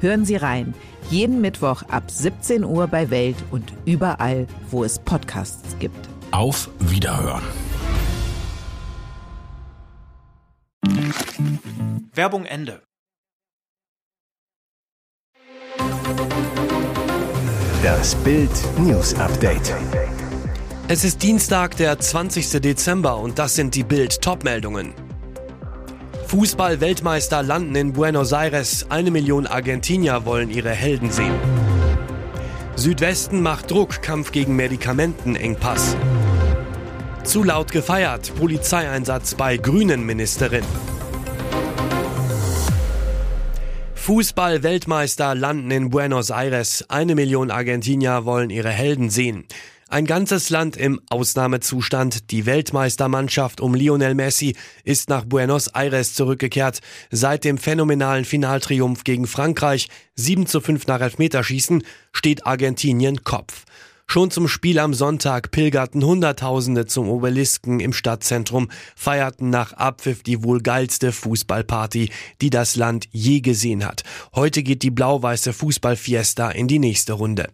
Hören Sie rein. Jeden Mittwoch ab 17 Uhr bei Welt und überall, wo es Podcasts gibt. Auf Wiederhören. Werbung Ende. Das Bild News Update. Es ist Dienstag, der 20. Dezember und das sind die Bild Topmeldungen. Fußball-Weltmeister landen in Buenos Aires. Eine Million Argentinier wollen ihre Helden sehen. Südwesten macht Druck, Kampf gegen Medikamentenengpass. Zu laut gefeiert, Polizeieinsatz bei Grünen Ministerin. Fußball-Weltmeister landen in Buenos Aires. Eine Million Argentinier wollen ihre Helden sehen. Ein ganzes Land im Ausnahmezustand. Die Weltmeistermannschaft um Lionel Messi ist nach Buenos Aires zurückgekehrt. Seit dem phänomenalen Finaltriumph gegen Frankreich 7 zu 5 nach Elfmeterschießen steht Argentinien Kopf. Schon zum Spiel am Sonntag pilgerten Hunderttausende zum Obelisken im Stadtzentrum, feierten nach Abpfiff die wohl geilste Fußballparty, die das Land je gesehen hat. Heute geht die blau-weiße Fußballfiesta in die nächste Runde.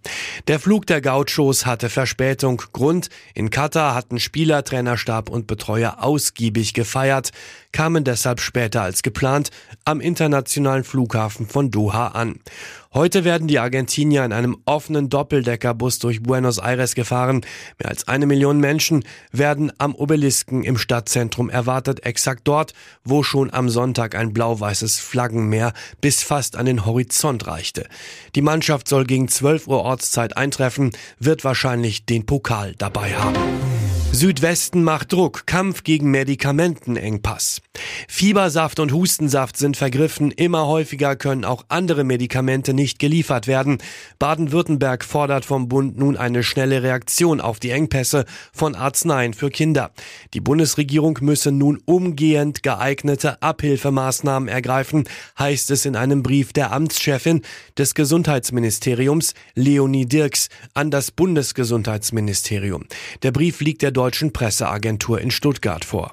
Der Flug der Gauchos hatte Verspätung. Grund, in Katar hatten Spieler, Trainerstab und Betreuer ausgiebig gefeiert, kamen deshalb später als geplant am internationalen Flughafen von Doha an. Heute werden die Argentinier in einem offenen Doppeldeckerbus durch Buenos Aires gefahren. Mehr als eine Million Menschen werden am Obelisken im Stadtzentrum erwartet, exakt dort, wo schon am Sonntag ein blau-weißes Flaggenmeer bis fast an den Horizont reichte. Die Mannschaft soll gegen 12 Uhr Ortszeit eintreffen, wird wahrscheinlich den Pokal dabei haben. Südwesten macht Druck, Kampf gegen Medikamentenengpass. Fiebersaft und Hustensaft sind vergriffen, immer häufiger können auch andere Medikamente nicht geliefert werden. Baden-Württemberg fordert vom Bund nun eine schnelle Reaktion auf die Engpässe von Arzneien für Kinder. Die Bundesregierung müsse nun umgehend geeignete Abhilfemaßnahmen ergreifen, heißt es in einem Brief der Amtschefin des Gesundheitsministeriums, Leonie Dirks, an das Bundesgesundheitsministerium. Der Brief liegt der Deutschen Presseagentur in Stuttgart vor.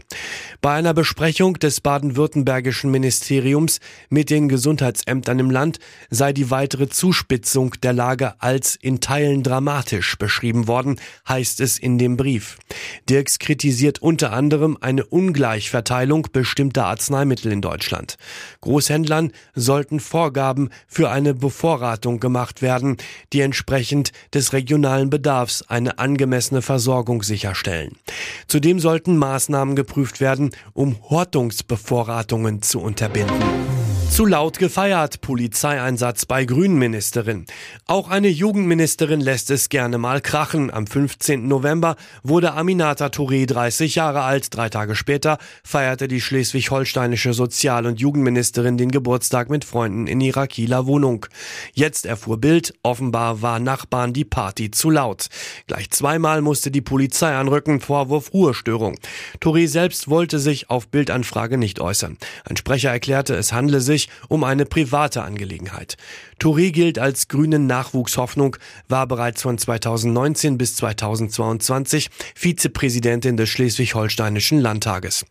Bei einer Besprechung des baden-württembergischen Ministeriums mit den Gesundheitsämtern im Land sei die weitere Zuspitzung der Lage als in Teilen dramatisch beschrieben worden, heißt es in dem Brief. Dirks kritisiert unter anderem eine Ungleichverteilung bestimmter Arzneimittel in Deutschland. Großhändlern sollten Vorgaben für eine Bevorratung gemacht werden, die entsprechend des regionalen Bedarfs eine angemessene Versorgung sicherstellen stellen. Zudem sollten Maßnahmen geprüft werden, um Hortungsbevorratungen zu unterbinden. Zu laut gefeiert, Polizeieinsatz bei Grünenministerin. Auch eine Jugendministerin lässt es gerne mal krachen. Am 15. November wurde Aminata Touré 30 Jahre alt. Drei Tage später feierte die schleswig-holsteinische Sozial- und Jugendministerin den Geburtstag mit Freunden in ihrer Kieler Wohnung. Jetzt erfuhr Bild, offenbar war Nachbarn die Party zu laut. Gleich zweimal musste die Polizei anrücken, Vorwurf Ruhestörung. Touré selbst wollte sich auf Bildanfrage nicht äußern. Ein Sprecher erklärte, es handle sich um eine private Angelegenheit. Touré gilt als grünen Nachwuchshoffnung, war bereits von 2019 bis 2022 Vizepräsidentin des Schleswig-Holsteinischen Landtages.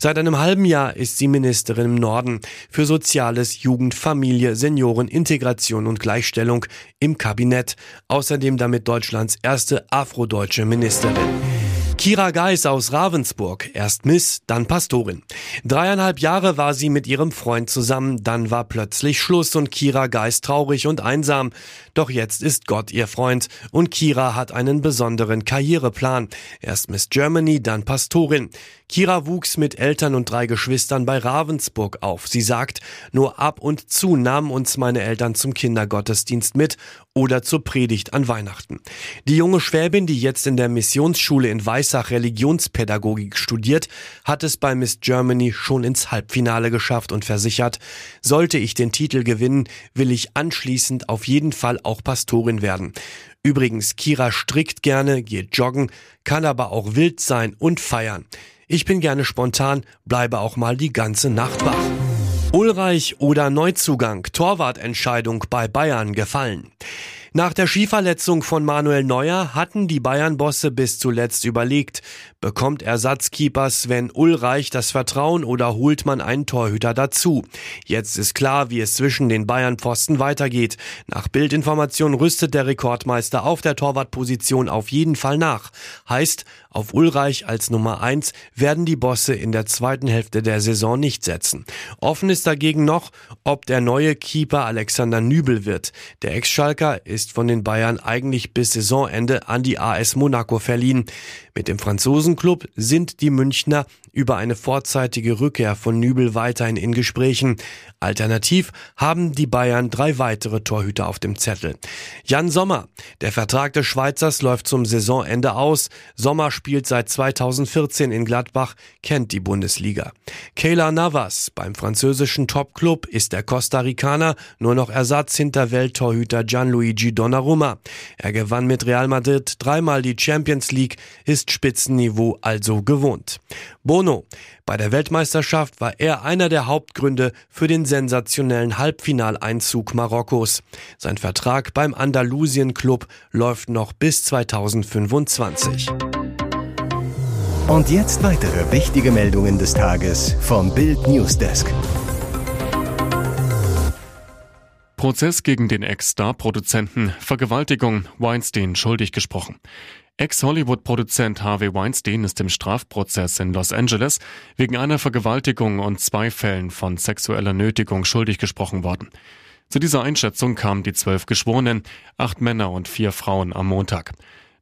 Seit einem halben Jahr ist sie Ministerin im Norden für Soziales, Jugend, Familie, Senioren, Integration und Gleichstellung im Kabinett. Außerdem damit Deutschlands erste afrodeutsche Ministerin. Kira Geis aus Ravensburg, erst Miss, dann Pastorin. Dreieinhalb Jahre war sie mit ihrem Freund zusammen, dann war plötzlich Schluss und Kira Geis traurig und einsam. Doch jetzt ist Gott ihr Freund und Kira hat einen besonderen Karriereplan. Erst Miss Germany, dann Pastorin. Kira wuchs mit Eltern und drei Geschwistern bei Ravensburg auf. Sie sagt, nur ab und zu nahmen uns meine Eltern zum Kindergottesdienst mit oder zur Predigt an Weihnachten. Die junge Schwäbin, die jetzt in der Missionsschule in Weiß Breisach Religionspädagogik studiert, hat es bei Miss Germany schon ins Halbfinale geschafft und versichert, sollte ich den Titel gewinnen, will ich anschließend auf jeden Fall auch Pastorin werden. Übrigens, Kira strickt gerne, geht joggen, kann aber auch wild sein und feiern. Ich bin gerne spontan, bleibe auch mal die ganze Nacht wach. Ulreich oder Neuzugang, Torwartentscheidung bei Bayern gefallen. Nach der Skiverletzung von Manuel Neuer hatten die Bayern-Bosse bis zuletzt überlegt, bekommt Ersatzkeeper Sven Ulreich das Vertrauen oder holt man einen Torhüter dazu? Jetzt ist klar, wie es zwischen den Bayern-Pfosten weitergeht. Nach Bildinformation rüstet der Rekordmeister auf der Torwartposition auf jeden Fall nach. Heißt, auf Ulreich als Nummer eins werden die Bosse in der zweiten Hälfte der Saison nicht setzen. Offen ist dagegen noch, ob der neue Keeper Alexander Nübel wird. Der Ex-Schalker ist von den Bayern eigentlich bis Saisonende an die AS Monaco verliehen. Mit dem Franzosenclub sind die Münchner über eine vorzeitige Rückkehr von Nübel weiterhin in Gesprächen. Alternativ haben die Bayern drei weitere Torhüter auf dem Zettel. Jan Sommer. Der Vertrag des Schweizers läuft zum Saisonende aus. Sommer spielt seit 2014 in Gladbach, kennt die Bundesliga. Kayla Navas. Beim französischen Topclub ist der Costa Ricaner nur noch Ersatz hinter Welttorhüter Gianluigi Donnarumma. Er gewann mit Real Madrid dreimal die Champions League, ist Spitzenniveau also gewohnt. Bono. Bei der Weltmeisterschaft war er einer der Hauptgründe für den sensationellen Halbfinaleinzug Marokkos. Sein Vertrag beim Andalusien Club läuft noch bis 2025. Und jetzt weitere wichtige Meldungen des Tages vom Bild Newsdesk. Prozess gegen den Ex-Star-Produzenten Vergewaltigung Weinstein schuldig gesprochen. Ex-Hollywood-Produzent Harvey Weinstein ist im Strafprozess in Los Angeles wegen einer Vergewaltigung und zwei Fällen von sexueller Nötigung schuldig gesprochen worden. Zu dieser Einschätzung kamen die zwölf Geschworenen, acht Männer und vier Frauen am Montag.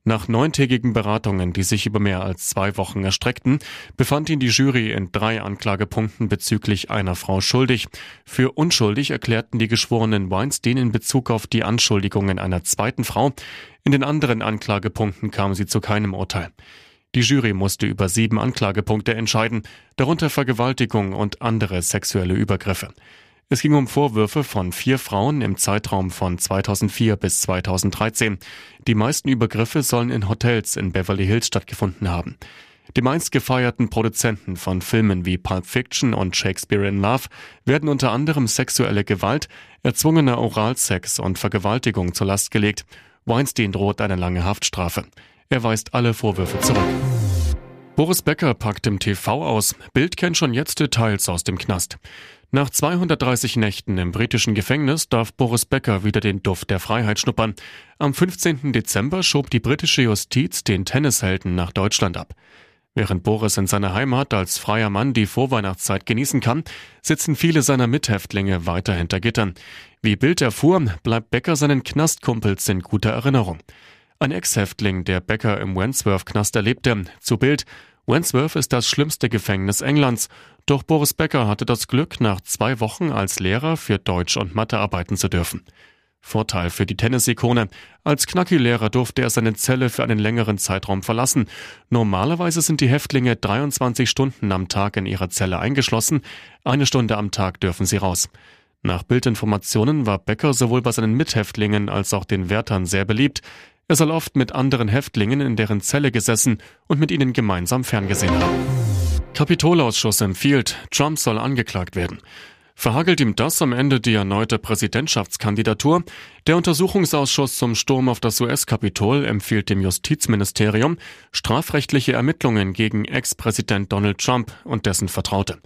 Nach neuntägigen Beratungen, die sich über mehr als zwei Wochen erstreckten, befand ihn die Jury in drei Anklagepunkten bezüglich einer Frau schuldig. Für unschuldig erklärten die Geschworenen Weinstein in Bezug auf die Anschuldigungen einer zweiten Frau. In den anderen Anklagepunkten kam sie zu keinem Urteil. Die Jury musste über sieben Anklagepunkte entscheiden, darunter Vergewaltigung und andere sexuelle Übergriffe. Es ging um Vorwürfe von vier Frauen im Zeitraum von 2004 bis 2013. Die meisten Übergriffe sollen in Hotels in Beverly Hills stattgefunden haben. Die meist gefeierten Produzenten von Filmen wie Pulp Fiction und Shakespeare in Love werden unter anderem sexuelle Gewalt, erzwungener Oralsex und Vergewaltigung zur Last gelegt. Weinstein droht eine lange Haftstrafe. Er weist alle Vorwürfe zurück. Boris Becker packt im TV aus. Bild kennt schon jetzt Details aus dem Knast. Nach 230 Nächten im britischen Gefängnis darf Boris Becker wieder den Duft der Freiheit schnuppern. Am 15. Dezember schob die britische Justiz den Tennishelden nach Deutschland ab. Während Boris in seiner Heimat als freier Mann die Vorweihnachtszeit genießen kann, sitzen viele seiner Mithäftlinge weiter hinter Gittern. Wie Bild erfuhr, bleibt Becker seinen Knastkumpels in guter Erinnerung. Ein Ex-Häftling, der Becker im Wandsworth-Knast erlebte, zu Bild, Wandsworth ist das schlimmste Gefängnis Englands, doch Boris Becker hatte das Glück, nach zwei Wochen als Lehrer für Deutsch und Mathe arbeiten zu dürfen. Vorteil für die Tennisikone. Als Knacki-Lehrer durfte er seine Zelle für einen längeren Zeitraum verlassen. Normalerweise sind die Häftlinge 23 Stunden am Tag in ihrer Zelle eingeschlossen. Eine Stunde am Tag dürfen sie raus. Nach Bildinformationen war Becker sowohl bei seinen Mithäftlingen als auch den Wärtern sehr beliebt. Er soll oft mit anderen Häftlingen in deren Zelle gesessen und mit ihnen gemeinsam ferngesehen haben. Kapitolausschuss empfiehlt, Trump soll angeklagt werden. Verhagelt ihm das am Ende die erneute Präsidentschaftskandidatur? Der Untersuchungsausschuss zum Sturm auf das US-Kapitol empfiehlt dem Justizministerium strafrechtliche Ermittlungen gegen Ex-Präsident Donald Trump und dessen Vertraute.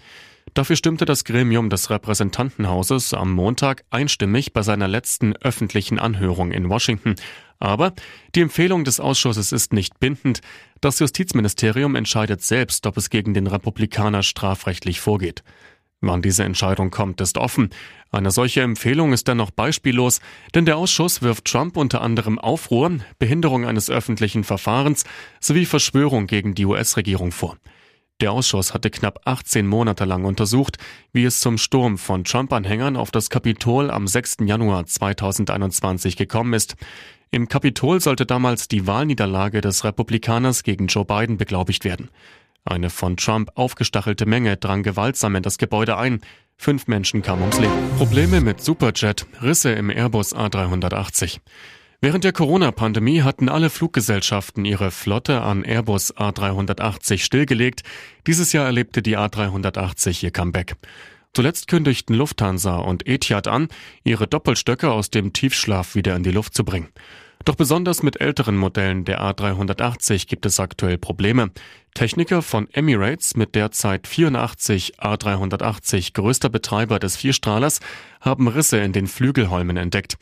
Dafür stimmte das Gremium des Repräsentantenhauses am Montag einstimmig bei seiner letzten öffentlichen Anhörung in Washington. Aber die Empfehlung des Ausschusses ist nicht bindend. Das Justizministerium entscheidet selbst, ob es gegen den Republikaner strafrechtlich vorgeht. Wann diese Entscheidung kommt, ist offen. Eine solche Empfehlung ist dennoch beispiellos, denn der Ausschuss wirft Trump unter anderem Aufruhr, Behinderung eines öffentlichen Verfahrens sowie Verschwörung gegen die US-Regierung vor. Der Ausschuss hatte knapp 18 Monate lang untersucht, wie es zum Sturm von Trump-Anhängern auf das Kapitol am 6. Januar 2021 gekommen ist. Im Kapitol sollte damals die Wahlniederlage des Republikaners gegen Joe Biden beglaubigt werden. Eine von Trump aufgestachelte Menge drang gewaltsam in das Gebäude ein. Fünf Menschen kamen ums Leben. Probleme mit Superjet, Risse im Airbus A380. Während der Corona-Pandemie hatten alle Fluggesellschaften ihre Flotte an Airbus A380 stillgelegt. Dieses Jahr erlebte die A380 ihr Comeback. Zuletzt kündigten Lufthansa und Etihad an, ihre Doppelstöcke aus dem Tiefschlaf wieder in die Luft zu bringen. Doch besonders mit älteren Modellen der A380 gibt es aktuell Probleme. Techniker von Emirates mit derzeit 84 A380 größter Betreiber des Vierstrahlers haben Risse in den Flügelholmen entdeckt.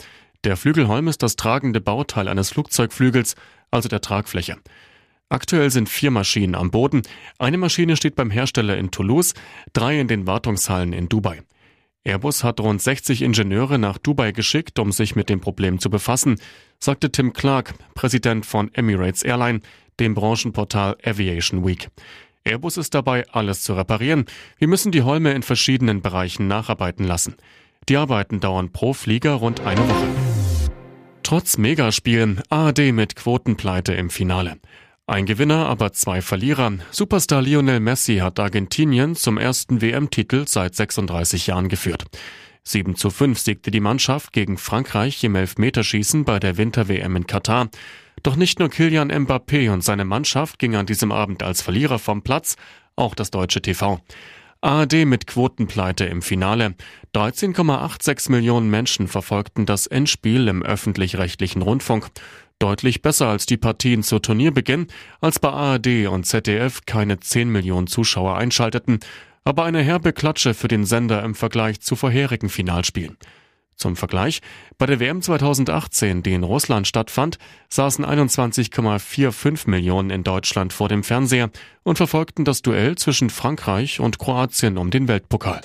Der Flügelholm ist das tragende Bauteil eines Flugzeugflügels, also der Tragfläche. Aktuell sind vier Maschinen am Boden. Eine Maschine steht beim Hersteller in Toulouse, drei in den Wartungshallen in Dubai. Airbus hat rund 60 Ingenieure nach Dubai geschickt, um sich mit dem Problem zu befassen, sagte Tim Clark, Präsident von Emirates Airline, dem Branchenportal Aviation Week. Airbus ist dabei, alles zu reparieren. Wir müssen die Holme in verschiedenen Bereichen nacharbeiten lassen. Die Arbeiten dauern pro Flieger rund eine Woche. Trotz Megaspielen ARD mit Quotenpleite im Finale. Ein Gewinner, aber zwei Verlierer. Superstar Lionel Messi hat Argentinien zum ersten WM-Titel seit 36 Jahren geführt. 7 zu 5 siegte die Mannschaft gegen Frankreich im Elfmeterschießen bei der Winter-WM in Katar. Doch nicht nur Kilian Mbappé und seine Mannschaft gingen an diesem Abend als Verlierer vom Platz, auch das deutsche TV. ARD mit Quotenpleite im Finale. 13,86 Millionen Menschen verfolgten das Endspiel im öffentlich-rechtlichen Rundfunk. Deutlich besser als die Partien zu Turnierbeginn, als bei ARD und ZDF keine 10 Millionen Zuschauer einschalteten, aber eine herbe Klatsche für den Sender im Vergleich zu vorherigen Finalspielen. Zum Vergleich, bei der WM 2018, die in Russland stattfand, saßen 21,45 Millionen in Deutschland vor dem Fernseher und verfolgten das Duell zwischen Frankreich und Kroatien um den Weltpokal.